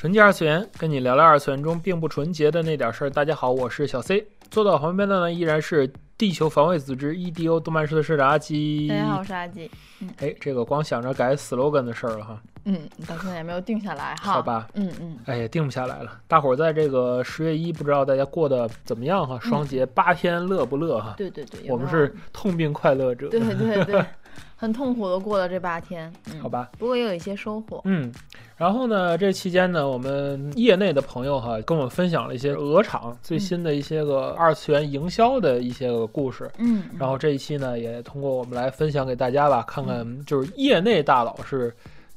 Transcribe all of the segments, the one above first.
纯洁二次元，跟你聊聊二次元中并不纯洁的那点事儿。大家好，我是小 C，坐到我旁边的呢依然是地球防卫组织 EDO 动漫社的社长阿基。大家好，我是阿基。哎，这个光想着改 slogan 的事儿了哈。嗯，到现在也没有定下来哈。好吧。嗯嗯。哎呀，定不下来了。大伙儿在这个十月一，不知道大家过得怎么样哈？双节八天，乐不乐哈？对对对。我们是痛并快乐着。对对对，很痛苦的过了这八天。好吧。不过也有一些收获。嗯。然后呢，这期间呢，我们业内的朋友哈，跟我们分享了一些鹅厂最新的一些个二次元营销的一些个故事。嗯。然后这一期呢，也通过我们来分享给大家吧，看看就是业内大佬是。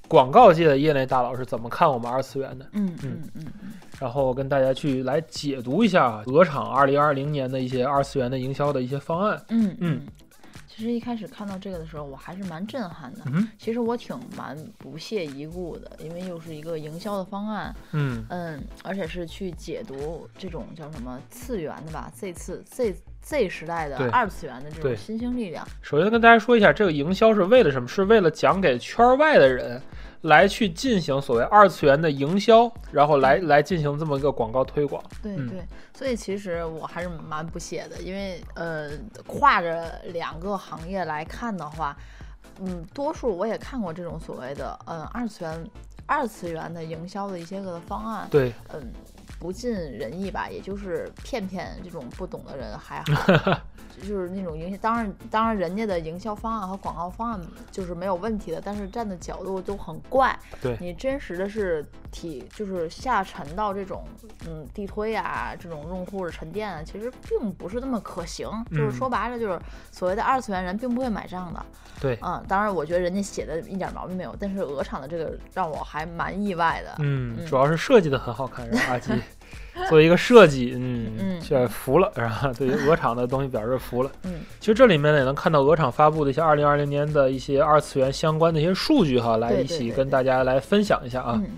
广告界的业内大佬是怎么看我们二次元的？嗯嗯嗯嗯。然后跟大家去来解读一下鹅厂二零二零年的一些二次元的营销的一些方案。嗯嗯。其实一开始看到这个的时候，我还是蛮震撼的。嗯。其实我挺蛮不屑一顾的，因为又是一个营销的方案。嗯嗯，而且是去解读这种叫什么次元的吧？Z 次 Z。Z 时代的二次元的这种新兴力量。首先跟大家说一下，这个营销是为了什么？是为了讲给圈外的人来去进行所谓二次元的营销，然后来来进行这么一个广告推广。对对，所以其实我还是蛮不屑的，因为呃，跨着两个行业来看的话，嗯，多数我也看过这种所谓的嗯二次元二次元的营销的一些个方案。对，嗯。不尽人意吧，也就是骗骗这种不懂的人还好，就是那种营销。当然，当然，人家的营销方案和广告方案就是没有问题的，但是站的角度都很怪。对你真实的是体，就是下沉到这种嗯地推啊，这种用户的沉淀啊，其实并不是那么可行。就是说白了，就是所谓的二次元人并不会买账的。对，嗯，当然，我觉得人家写的一点毛病没有，但是鹅厂的这个让我还蛮意外的。嗯，主要是设计的很好看，是阿基。作为一个设计，嗯嗯，却服了，是吧？对于鹅厂的东西表示服了。嗯，其实这里面呢也能看到鹅厂发布的一些二零二零年的一些二次元相关的一些数据哈，来一起跟大家来分享一下啊。嗯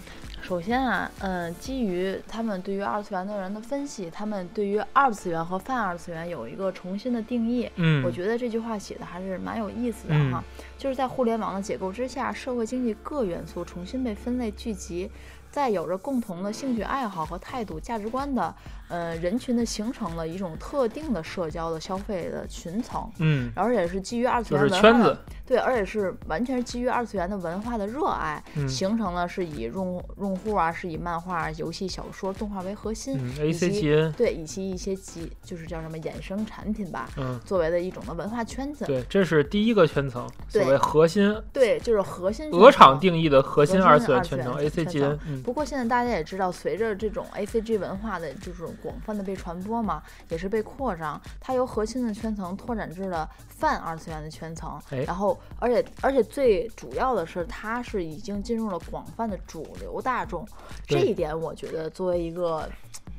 首先啊，嗯，基于他们对于二次元的人的分析，他们对于二次元和泛二次元有一个重新的定义。嗯，我觉得这句话写的还是蛮有意思的哈。就是在互联网的解构之下，社会经济各元素重新被分类聚集。在有着共同的兴趣爱好和态度、价值观的呃人群的形成了一种特定的社交的消费的群层，嗯，而且是基于二次元文化，对，而且是完全是基于二次元的文化的热爱，形成了是以用用户啊，是以漫画、游戏、小说、动画为核心，A C G N，对，以及一些集就是叫什么衍生产品吧，嗯，作为的一种的文化圈子，对，这是第一个圈层，所谓核心，对，就是核心，鹅厂定义的核心二次元圈层，A C G N，不过现在大家也。知道，随着这种 A C G 文化的这种广泛的被传播嘛，也是被扩张，它由核心的圈层拓展至了泛二次元的圈层，然后，而且，而且最主要的是，它是已经进入了广泛的主流大众，这一点我觉得作为一个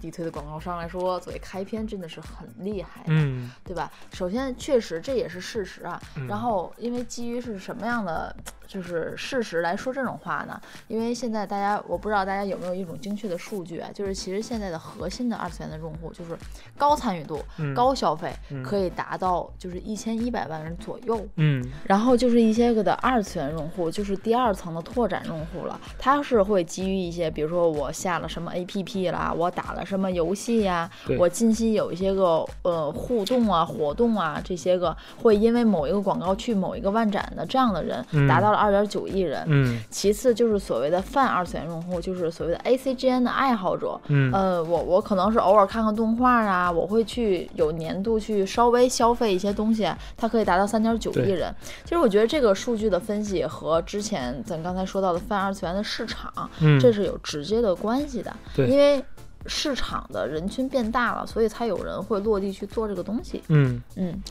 地推的广告商来说，作为开篇真的是很厉害，嗯，对吧？首先，确实这也是事实啊，然后，因为基于是什么样的？就是事实来说这种话呢，因为现在大家我不知道大家有没有一种精确的数据啊，就是其实现在的核心的二次元的用户就是高参与度、高消费，可以达到就是一千一百万人左右。嗯，然后就是一些个的二次元用户，就是第二层的拓展用户了，他是会基于一些，比如说我下了什么 APP 啦，我打了什么游戏呀，我近期有一些个呃互动啊、活动啊这些个，会因为某一个广告去某一个万展的这样的人达到了。二点九亿人，嗯，其次就是所谓的泛二次元用户，就是所谓的 A C G N 的爱好者，嗯，呃，我我可能是偶尔看看动画啊，我会去有年度去稍微消费一些东西，它可以达到三点九亿人。其实我觉得这个数据的分析和之前咱刚才说到的泛二次元的市场，嗯，这是有直接的关系的，对，因为市场的人群变大了，所以才有人会落地去做这个东西，嗯嗯。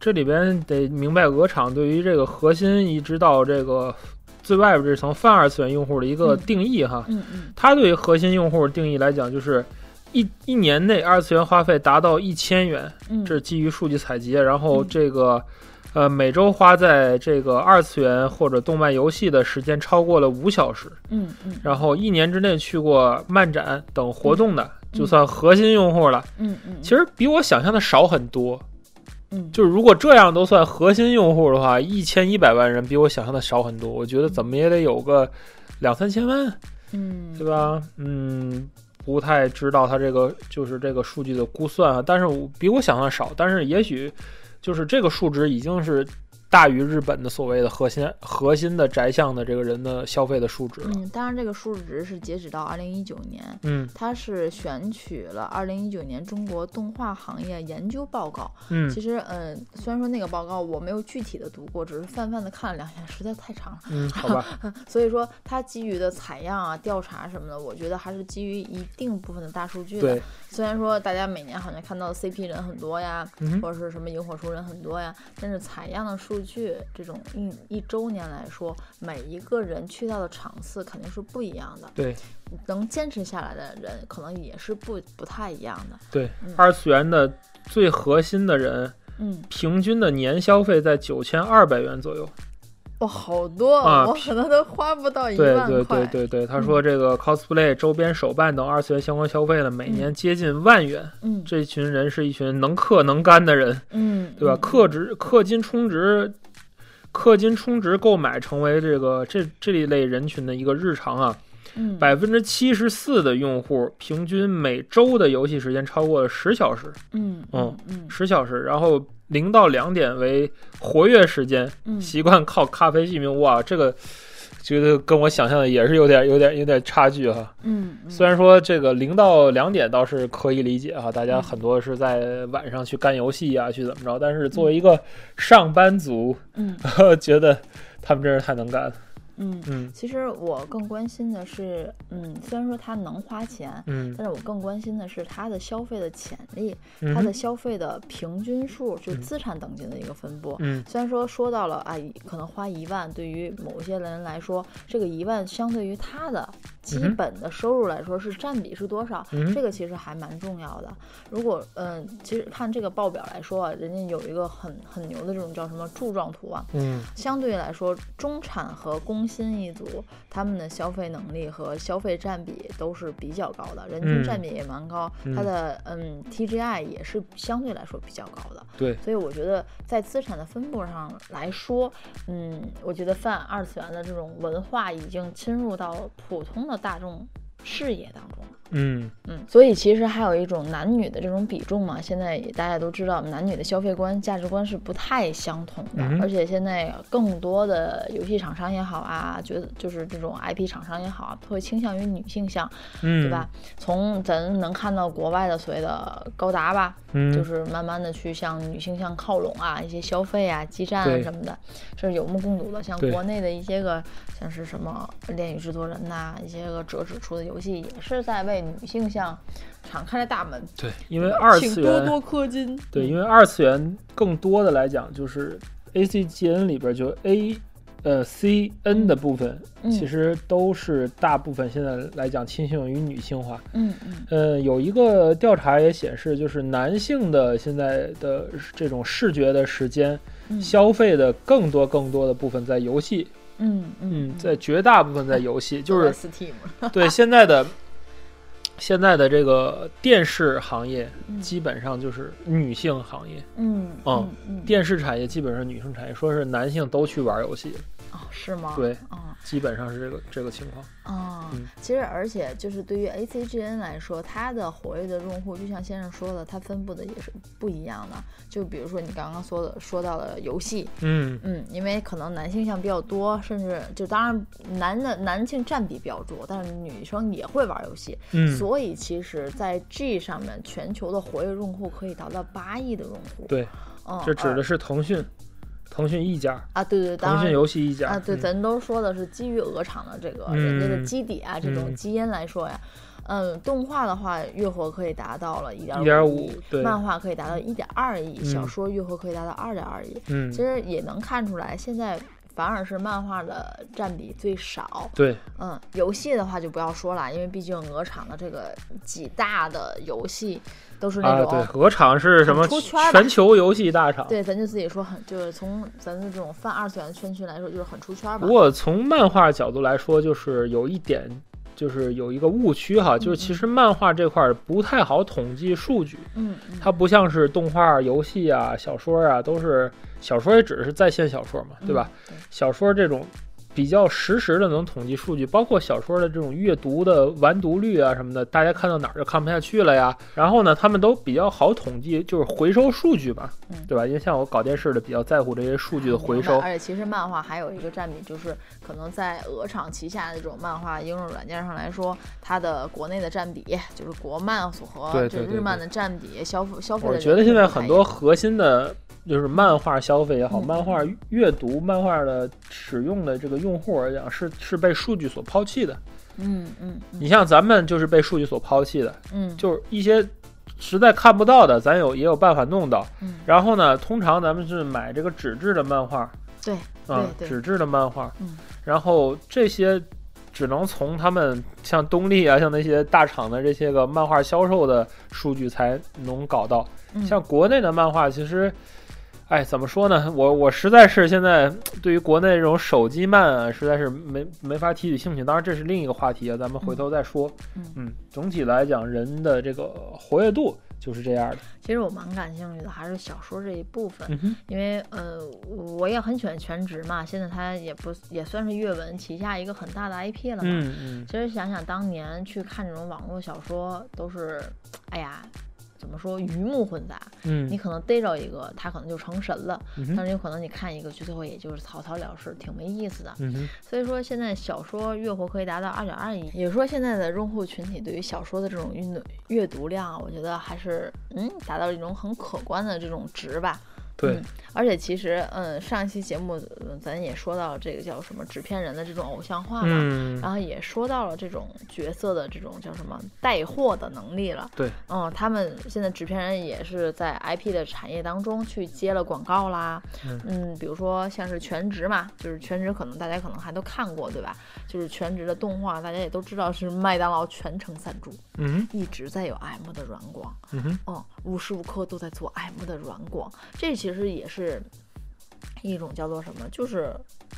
这里边得明白，鹅厂对于这个核心，一直到这个最外边这层泛二次元用户的一个定义哈。嗯嗯。它对于核心用户定义来讲，就是一一年内二次元花费达到一千元，这是基于数据采集。然后这个呃每周花在这个二次元或者动漫游戏的时间超过了五小时。嗯嗯。然后一年之内去过漫展等活动的，就算核心用户了。嗯嗯。其实比我想象的少很多。嗯，就是如果这样都算核心用户的话，一千一百万人比我想象的少很多。我觉得怎么也得有个两三千万，嗯，对吧？嗯，不太知道他这个就是这个数据的估算啊，但是比我想象少。但是也许就是这个数值已经是。大于日本的所谓的核心核心的宅向的这个人的消费的数值嗯，当然这个数值是截止到二零一九年。嗯，它是选取了二零一九年中国动画行业研究报告。嗯，其实，嗯，虽然说那个报告我没有具体的读过，只是泛泛的看了两眼，实在太长了。嗯，好吧。所以说，它基于的采样啊、调查什么的，我觉得还是基于一定部分的大数据的。对。虽然说大家每年好像看到 CP 人很多呀，或者是什么萤火虫人很多呀，但是采样的数据这种一一周年来说，每一个人去到的场次肯定是不一样的。对，能坚持下来的人可能也是不不太一样的。对，二次元的最核心的人，嗯，平均的年消费在九千二百元左右。哇，好多啊！我可能都花不到一万块。对对对对对，他说这个 cosplay 周边手办等二次元相关消费呢，每年接近万元。嗯，这群人是一群能氪能干的人。嗯，对吧？氪值、氪金充值、氪金充值购买成为这个这这一类人群的一个日常啊。嗯，百分之七十四的用户平均每周的游戏时间超过了十小时。嗯嗯嗯，十小时，然后。零到两点为活跃时间，习惯靠咖啡续命。哇，这个觉得跟我想象的也是有点、有点、有点差距哈。嗯，虽然说这个零到两点倒是可以理解哈，大家很多是在晚上去干游戏啊，去怎么着。但是作为一个上班族，嗯，觉得他们真是太能干了。嗯嗯，其实我更关心的是，嗯，虽然说他能花钱，嗯，但是我更关心的是他的消费的潜力，他的消费的平均数，就资产等级的一个分布。嗯，虽然说说到了啊，可能花一万，对于某些人来说，这个一万相对于他的基本的收入来说是占比是多少，这个其实还蛮重要的。如果嗯，其实看这个报表来说啊，人家有一个很很牛的这种叫什么柱状图啊，嗯，相对来说，中产和工薪一族，他们的消费能力和消费占比都是比较高的，人均占比也蛮高，它的嗯 TGI 也是相对来说比较高的。对，所以我觉得在资产的分布上来说，嗯，我觉得泛二次元的这种文化已经侵入到普通的大众视野当中。嗯。嗯，所以其实还有一种男女的这种比重嘛，现在大家都知道，男女的消费观、价值观是不太相同的，而且现在更多的游戏厂商也好啊，觉得就是这种 IP 厂商也好啊，会倾向于女性向，对吧？从咱能看到国外的所谓的高达吧，就是慢慢的去向女性向靠拢啊，一些消费啊、基站啊什么的，是有目共睹的。像国内的一些个，像是什么恋与制作人呐，一些个折纸出的游戏，也是在为女性向敞开了大门。对，因为二次元多多氪金。对，因为二次元更多的来讲，就是 A C G N 里边就 A 呃 C N 的部分，其实都是大部分现在来讲倾向于女性化。嗯嗯。呃，有一个调查也显示，就是男性的现在的这种视觉的时间消费的更多更多的部分在游戏。嗯嗯，在绝大部分在游戏，就是 Steam。对现在的。现在的这个电视行业基本上就是女性行业，嗯嗯，电视产业基本上女性产业，说是男性都去玩游戏。了。哦，是吗？对，啊，基本上是这个这个情况。嗯，其实而且就是对于 A C G N 来说，它的活跃的用户，就像先生说的，它分布的也是不一样的。就比如说你刚刚说的，说到了游戏，嗯嗯，因为可能男性向比较多，甚至就当然男的男性占比比较多，但是女生也会玩游戏，嗯，所以其实，在 G 上面，全球的活跃用户可以达到八亿的用户。对，嗯，这指的是腾讯。腾讯一家啊，对对，腾讯游戏一家啊，对，咱都说的是基于鹅厂的这个人家的基底啊，这种基因来说呀，嗯，动画的话月活可以达到了一点五亿，漫画可以达到一点二亿，小说月活可以达到二点二亿，嗯，其实也能看出来，现在反而是漫画的占比最少。对，嗯，游戏的话就不要说了，因为毕竟鹅厂的这个几大的游戏都是那种。啊，对，鹅厂是什么？全球游戏大厂。对，咱就自己说很，就是从咱的这种泛二次元圈区来说，就是很出圈吧。不过从漫画角度来说，就是有一点。就是有一个误区哈，就是其实漫画这块不太好统计数据，嗯，它不像是动画、游戏啊、小说啊，都是小说也只是在线小说嘛，对吧？小说这种。比较实时的能统计数据，包括小说的这种阅读的完读率啊什么的，大家看到哪儿就看不下去了呀。然后呢，他们都比较好统计，就是回收数据吧，对吧？因为像我搞电视的，比较在乎这些数据的回收。而且其实漫画还有一个占比，就是可能在鹅厂旗下的这种漫画应用软件上来说，它的国内的占比，就是国漫和这日漫的占比，消费消费。我觉得现在很多核心的。就是漫画消费也好，漫画阅读、漫画的使用的这个用户而讲，是是被数据所抛弃的。嗯嗯，你像咱们就是被数据所抛弃的。嗯，就是一些实在看不到的，咱有也有办法弄到。嗯，然后呢，通常咱们是买这个纸质的漫画。对，啊，纸质的漫画。嗯，然后这些只能从他们像东立啊，像那些大厂的这些个漫画销售的数据才能搞到。像国内的漫画，其实。哎，怎么说呢？我我实在是现在对于国内这种手机漫啊，实在是没没法提起兴趣。当然，这是另一个话题啊，咱们回头再说。嗯，总体来讲，人的这个活跃度就是这样的。其实我蛮感兴趣的，还是小说这一部分，因为呃，我也很喜欢全职嘛。现在它也不也算是阅文旗下一个很大的 IP 了嘛。嗯嗯。其实想想当年去看这种网络小说，都是，哎呀。怎么说鱼目混杂？嗯，你可能逮着一个，他可能就成神了，但是有可能你看一个，就最后也就是草草了事，挺没意思的。嗯所以说现在小说月活可以达到二点二亿，也就是说现在的用户群体对于小说的这种阅阅读量，我觉得还是嗯达到一种很可观的这种值吧。对，而且其实，嗯，上一期节目咱也说到这个叫什么纸片人的这种偶像化嘛，然后也说到了这种角色的这种叫什么带货的能力了。对，嗯，他们现在纸片人也是在 IP 的产业当中去接了广告啦。嗯，比如说像是全职嘛，就是全职，可能大家可能还都看过，对吧？就是全职的动画，大家也都知道是麦当劳全程赞助，嗯，一直在有 M 的软广，嗯哼，哦，无时无刻都在做 M 的软广，这其实也是一种叫做什么，就是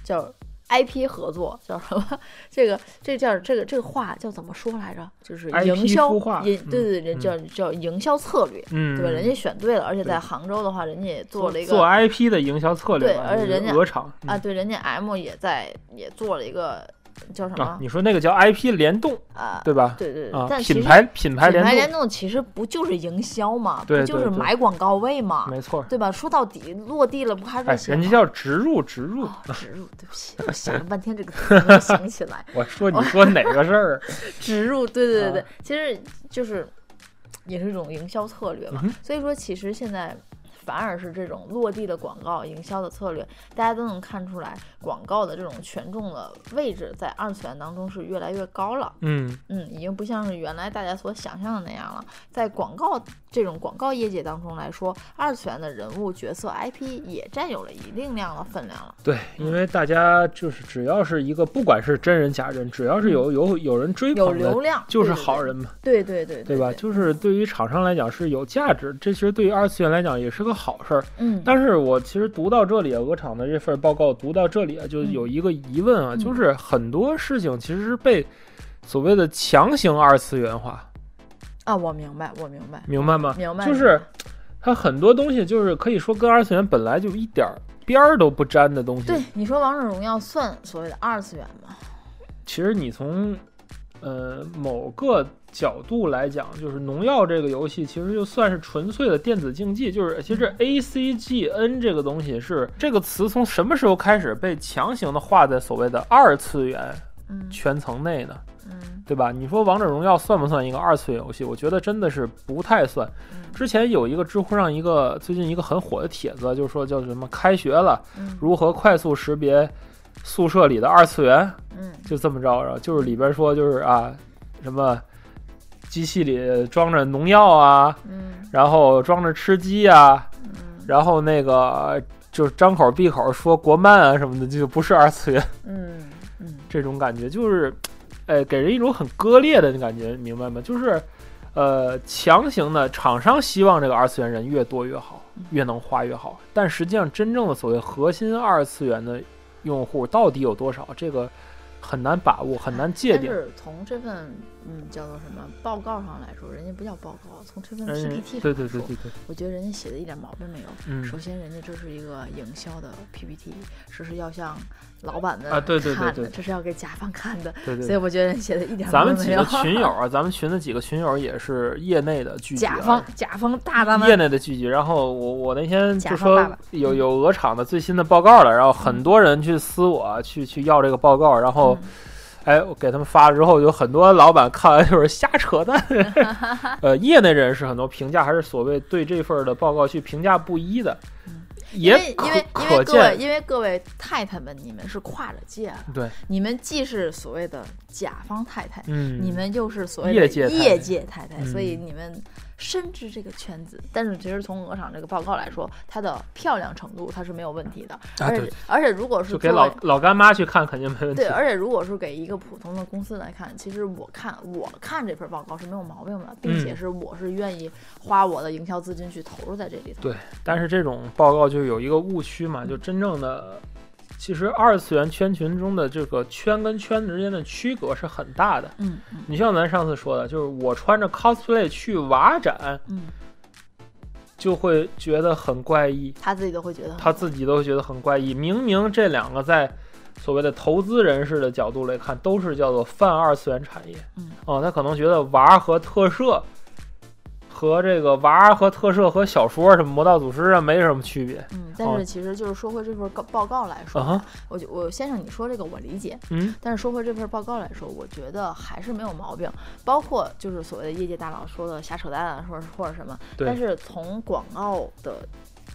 叫 IP 合作，叫什么？这个这叫这个这个话叫怎么说来着？就是营销，营对对对，叫叫营销策略，对吧？人家选对了，而且在杭州的话，人家也做了一个做 IP 的营销策略，对，而且人家鹅厂啊，对，人家 M 也在也做了一个。叫什么？你说那个叫 IP 联动啊，对吧？对对对，品牌品牌联动，品牌联动其实不就是营销嘛？对，就是买广告位嘛？没错，对吧？说到底落地了，不还是哎，人家叫植入植入植入。对不起，我想了半天这个词 没想起来。我说你说哪个事儿？植入，对对对对，其实就是也是一种营销策略嘛。所以说，其实现在。反而是这种落地的广告营销的策略，大家都能看出来，广告的这种权重的位置在二次元当中是越来越高了。嗯嗯，已经不像是原来大家所想象的那样了。在广告这种广告业界当中来说，二次元的人物角色 IP 也占有了一定量的分量了。对，因为大家就是只要是一个，不管是真人假人，只要是有有有人追捧，有流量就是好人嘛。对对对，对吧？就是对于厂商来讲是有价值，这其实对于二次元来讲也是个。好事儿，嗯，但是我其实读到这里，鹅厂的这份报告读到这里啊，就有一个疑问啊，就是很多事情其实是被所谓的强行二次元化啊。我明白，我明白，明白吗？明白，就是它很多东西就是可以说跟二次元本来就一点边儿都不沾的东西。对，你说王者荣耀算所谓的二次元吗？其实你从呃某个。角度来讲，就是农药这个游戏其实就算是纯粹的电子竞技。就是其实 A C G N 这个东西是这个词从什么时候开始被强行的划在所谓的二次元圈层内呢？嗯，对吧？你说王者荣耀算不算一个二次元游戏？我觉得真的是不太算。之前有一个知乎上一个最近一个很火的帖子，就是说叫什么开学了，如何快速识别宿舍里的二次元？嗯，就这么着，然后就是里边说就是啊什么。机器里装着农药啊，嗯，然后装着吃鸡啊，嗯，然后那个就是张口闭口说国漫啊什么的，就不是二次元。嗯嗯，这种感觉就是，哎，给人一种很割裂的感觉，明白吗？就是，呃，强行的厂商希望这个二次元人越多越好，越能花越好，但实际上真正的所谓核心二次元的用户到底有多少？这个。很难把握，很难界定。从这份嗯叫做什么报告上来说，人家不叫报告，从这份 PPT 上来说，我觉得人家写的一点毛病没有。嗯，首先人家这是一个营销的 PPT，这是要向老板的啊，对对对对，这是要给甲方看的。对对。所以我觉得人写的一点咱们几个群友啊，咱们群的几个群友也是业内的聚集。甲方，甲方大大们业内的聚集。然后我我那天就说有有鹅厂的最新的报告了，然后很多人去私我去去要这个报告，然后。哎，我给他们发了之后，有很多老板看完就是瞎扯淡。呃，业内人士很多评价还是所谓对这份的报告去评价不一的，也可因为因为各位因为各位太太们，你们是跨着界了，对，你们既是所谓的甲方太太，嗯，你们又是所谓的业界业界太太，所以你们。深知这个圈子，但是其实从鹅厂这个报告来说，它的漂亮程度它是没有问题的。而且而且，如果是给老老干妈去看，肯定没问题。对，而且如果是给一个普通的公司来看，其实我看我看这份报告是没有毛病的，并且是我是愿意花我的营销资金去投入在这里头。对，但是这种报告就有一个误区嘛，就真正的。其实二次元圈群中的这个圈跟圈之间的区隔是很大的。嗯，你像咱上次说的，就是我穿着 cosplay 去娃展，嗯，就会觉得很怪异。他自己都会觉得，他自己都会觉得很怪异。明明这两个在所谓的投资人士的角度来看，都是叫做泛二次元产业。嗯，哦，他可能觉得娃和特摄。和这个娃和特摄和小说什么魔道祖师啊没什么区别。嗯，但是其实就是说回这份报报告来说，我就我先生你说这个我理解。嗯，但是说回这份报告来说，我觉得还是没有毛病。包括就是所谓的业界大佬说的瞎扯淡啊，或者或者什么。但是从广告的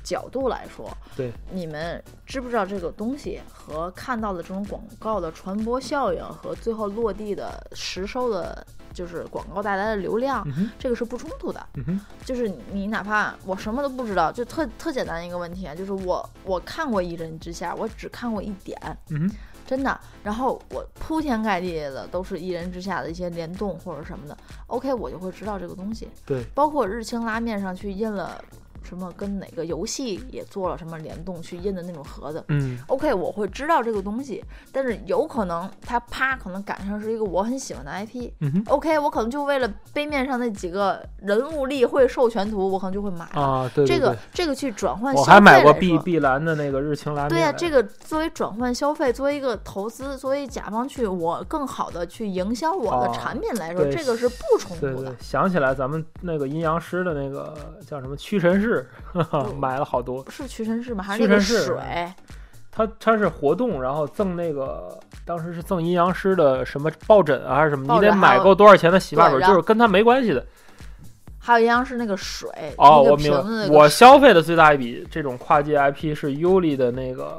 角度来说，对，你们知不知道这个东西和看到的这种广告的传播效应和最后落地的实收的？就是广告带来的流量，这个是不冲突的。就是你哪怕我什么都不知道，就特特简单一个问题啊，就是我我看过《一人之下》，我只看过一点，真的。然后我铺天盖地的都是《一人之下》的一些联动或者什么的，OK，我就会知道这个东西。对，包括日清拉面上去印了。什么跟哪个游戏也做了什么联动去印的那种盒子，嗯，OK，我会知道这个东西，但是有可能它啪可能赶上是一个我很喜欢的 IP，嗯，OK，我可能就为了杯面上那几个人物例会授权图，我可能就会买啊，对这个这个去转换，我还买过碧碧蓝的那个日清蓝，对呀，这个作为转换消费，作为一个投资，作为甲方去我更好的去营销我的产品来说，这个是不冲突的。想起来咱们那个阴阳师的那个叫什么屈臣氏。买了好多，是屈臣氏吗？还是那个水？它它是活动，然后赠那个，当时是赠阴阳师的什么抱枕啊，还是什么？你得买够多少钱的洗发水，就是跟它没关系的。还有阴阳师那个水哦，我明白。我消费的最大一笔这种跨界 IP 是优丽的那个。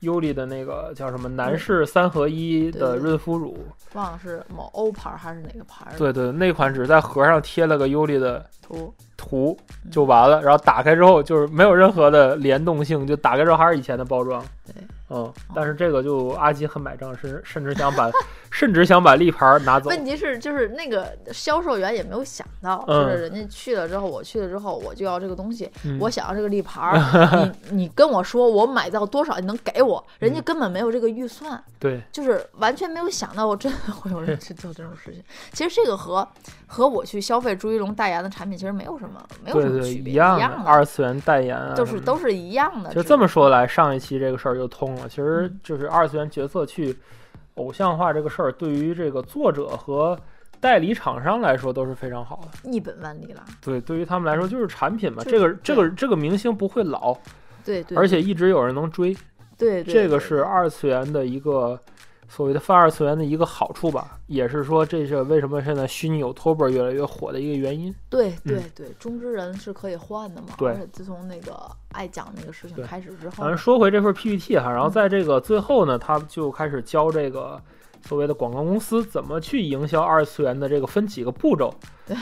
优丽的那个叫什么男士三合一的润肤乳，忘了是某欧牌还是哪个牌？对对，那款只在盒上贴了个优丽的图图就完了，然后打开之后就是没有任何的联动性，就打开之后还是以前的包装。对。嗯，但是这个就阿吉很买账，甚甚至想把，甚至想把立牌拿走。问题是，就是那个销售员也没有想到，就是人家去了之后，我去了之后，我就要这个东西，我想要这个立牌，你你跟我说我买到多少，你能给我？人家根本没有这个预算，对，就是完全没有想到，我真的会有人去做这种事情。其实这个和和我去消费朱一龙代言的产品其实没有什么，没有什么区别，一样的。二次元代言啊，就是都是一样的。就这么说来，上一期这个事儿就通了。其实就是二次元角色去偶像化这个事儿，对于这个作者和代理厂商来说都是非常好的，一本万利了。对，对于他们来说就是产品嘛，这个这个这个明星不会老，对对，而且一直有人能追，对，这个是二次元的一个。所谓的泛二次元的一个好处吧，也是说这是为什么现在虚拟有 Tober 越来越火的一个原因。对对对，中之人是可以换的嘛？对。自从那个爱讲那个事情开始之后，反正说回这份 PPT 哈，然后在这个最后呢，他就开始教这个所谓的广告公司怎么去营销二次元的这个分几个步骤，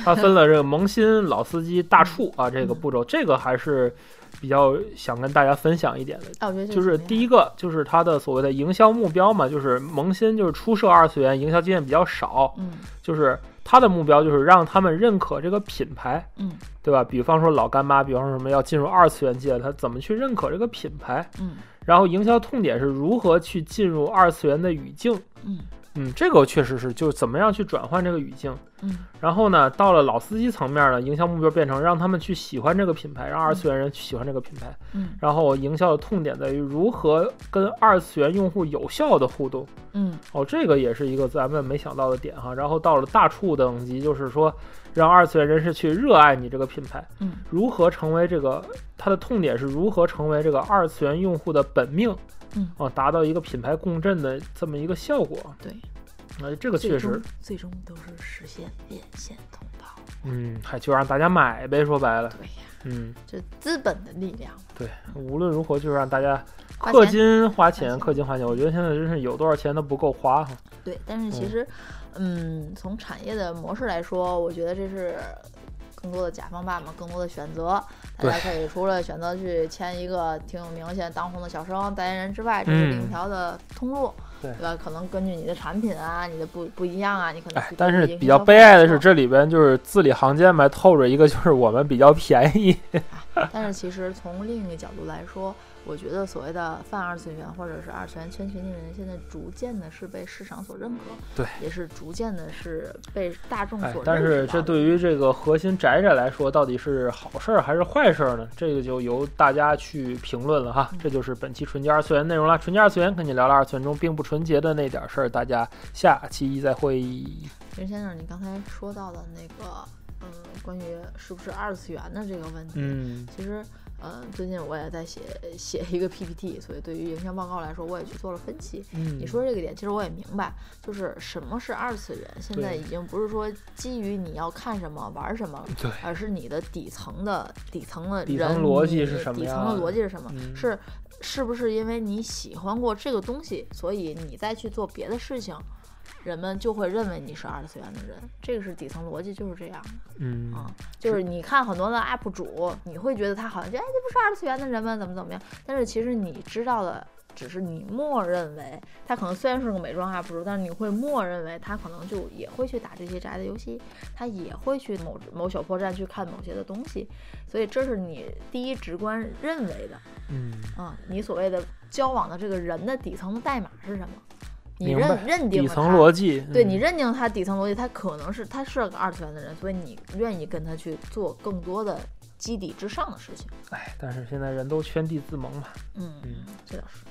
他分了这个萌新、老司机、大触啊这个步骤，这个还是比较想跟大家分享一点的。就是第一个就是它的所谓的营销目标嘛，就是萌新就是初涉二次元，营销经验比较少，嗯，就是它的目标就是让他们认可这个品牌，嗯，对吧？比方说老干妈，比方说什么要进入二次元界，他怎么去认可这个品牌？嗯。然后营销痛点是如何去进入二次元的语境？嗯嗯，这个确实是，就是怎么样去转换这个语境。嗯，然后呢，到了老司机层面呢，营销目标变成让他们去喜欢这个品牌，让二次元人去喜欢这个品牌。嗯，然后营销的痛点在于如何跟二次元用户有效的互动。嗯，哦，这个也是一个咱们没想到的点哈。然后到了大触等级，就是说。让二次元人士去热爱你这个品牌，嗯，如何成为这个它的痛点是如何成为这个二次元用户的本命，嗯，哦，达到一个品牌共振的这么一个效果。对，那，这个确实最终都是实现变现通道。嗯，还就让大家买呗，说白了。对呀，嗯，就资本的力量。对，无论如何就是让大家氪金花钱，氪金花钱。我觉得现在真是有多少钱都不够花哈。对，但是其实。嗯，从产业的模式来说，我觉得这是更多的甲方爸爸们更多的选择。大家可以除了选择去签一个挺有名、现在当红的小生代言人之外，这是另一条的通路，对吧？可能根据你的产品啊，你的不不一样啊，你可能。哎，但是比较悲哀的是，这里边就是字里行间嘛透着一个，就是我们比较便宜。但是其实从另一个角度来说。我觉得所谓的泛二次元或者是二次元圈群体的人，现在逐渐的是被市场所认可，对，也是逐渐的是被大众所。但是这对于这个核心宅宅来说，到底是好事儿还是坏事儿呢？这个就由大家去评论了哈。这就是本期纯洁二次元内容了。纯洁二次元跟你聊聊二次元中并不纯洁的那点事儿，大家下期再会。林先生，你刚才说到的那个，嗯，关于是不是二次元的这个问题，嗯，其实。嗯，最近我也在写写一个 PPT，所以对于营销报告来说，我也去做了分析。嗯，你说这个点，其实我也明白，就是什么是二次元，现在已经不是说基于你要看什么玩什么，对，而是你的底层的底层的底层逻辑是什么？底层的逻辑是什么？是是不是因为你喜欢过这个东西，所以你再去做别的事情？人们就会认为你是二次元的人，这个是底层逻辑，就是这样的。嗯啊，就是你看很多的 UP 主，你会觉得他好像就哎，这不是二次元的人吗？怎么怎么样？但是其实你知道的，只是你默认为他可能虽然是个美妆 UP 主，但是你会默认为他可能就也会去打这些宅的游戏，他也会去某某小破站去看某些的东西，所以这是你第一直观认为的。嗯啊，你所谓的交往的这个人的底层的代码是什么？你认认定底层逻辑，对你认定他底层逻辑，他可能是他是个二次元的人，所以你愿意跟他去做更多的基底之上的事情。哎，但是现在人都圈地自萌嘛。嗯嗯，这倒是。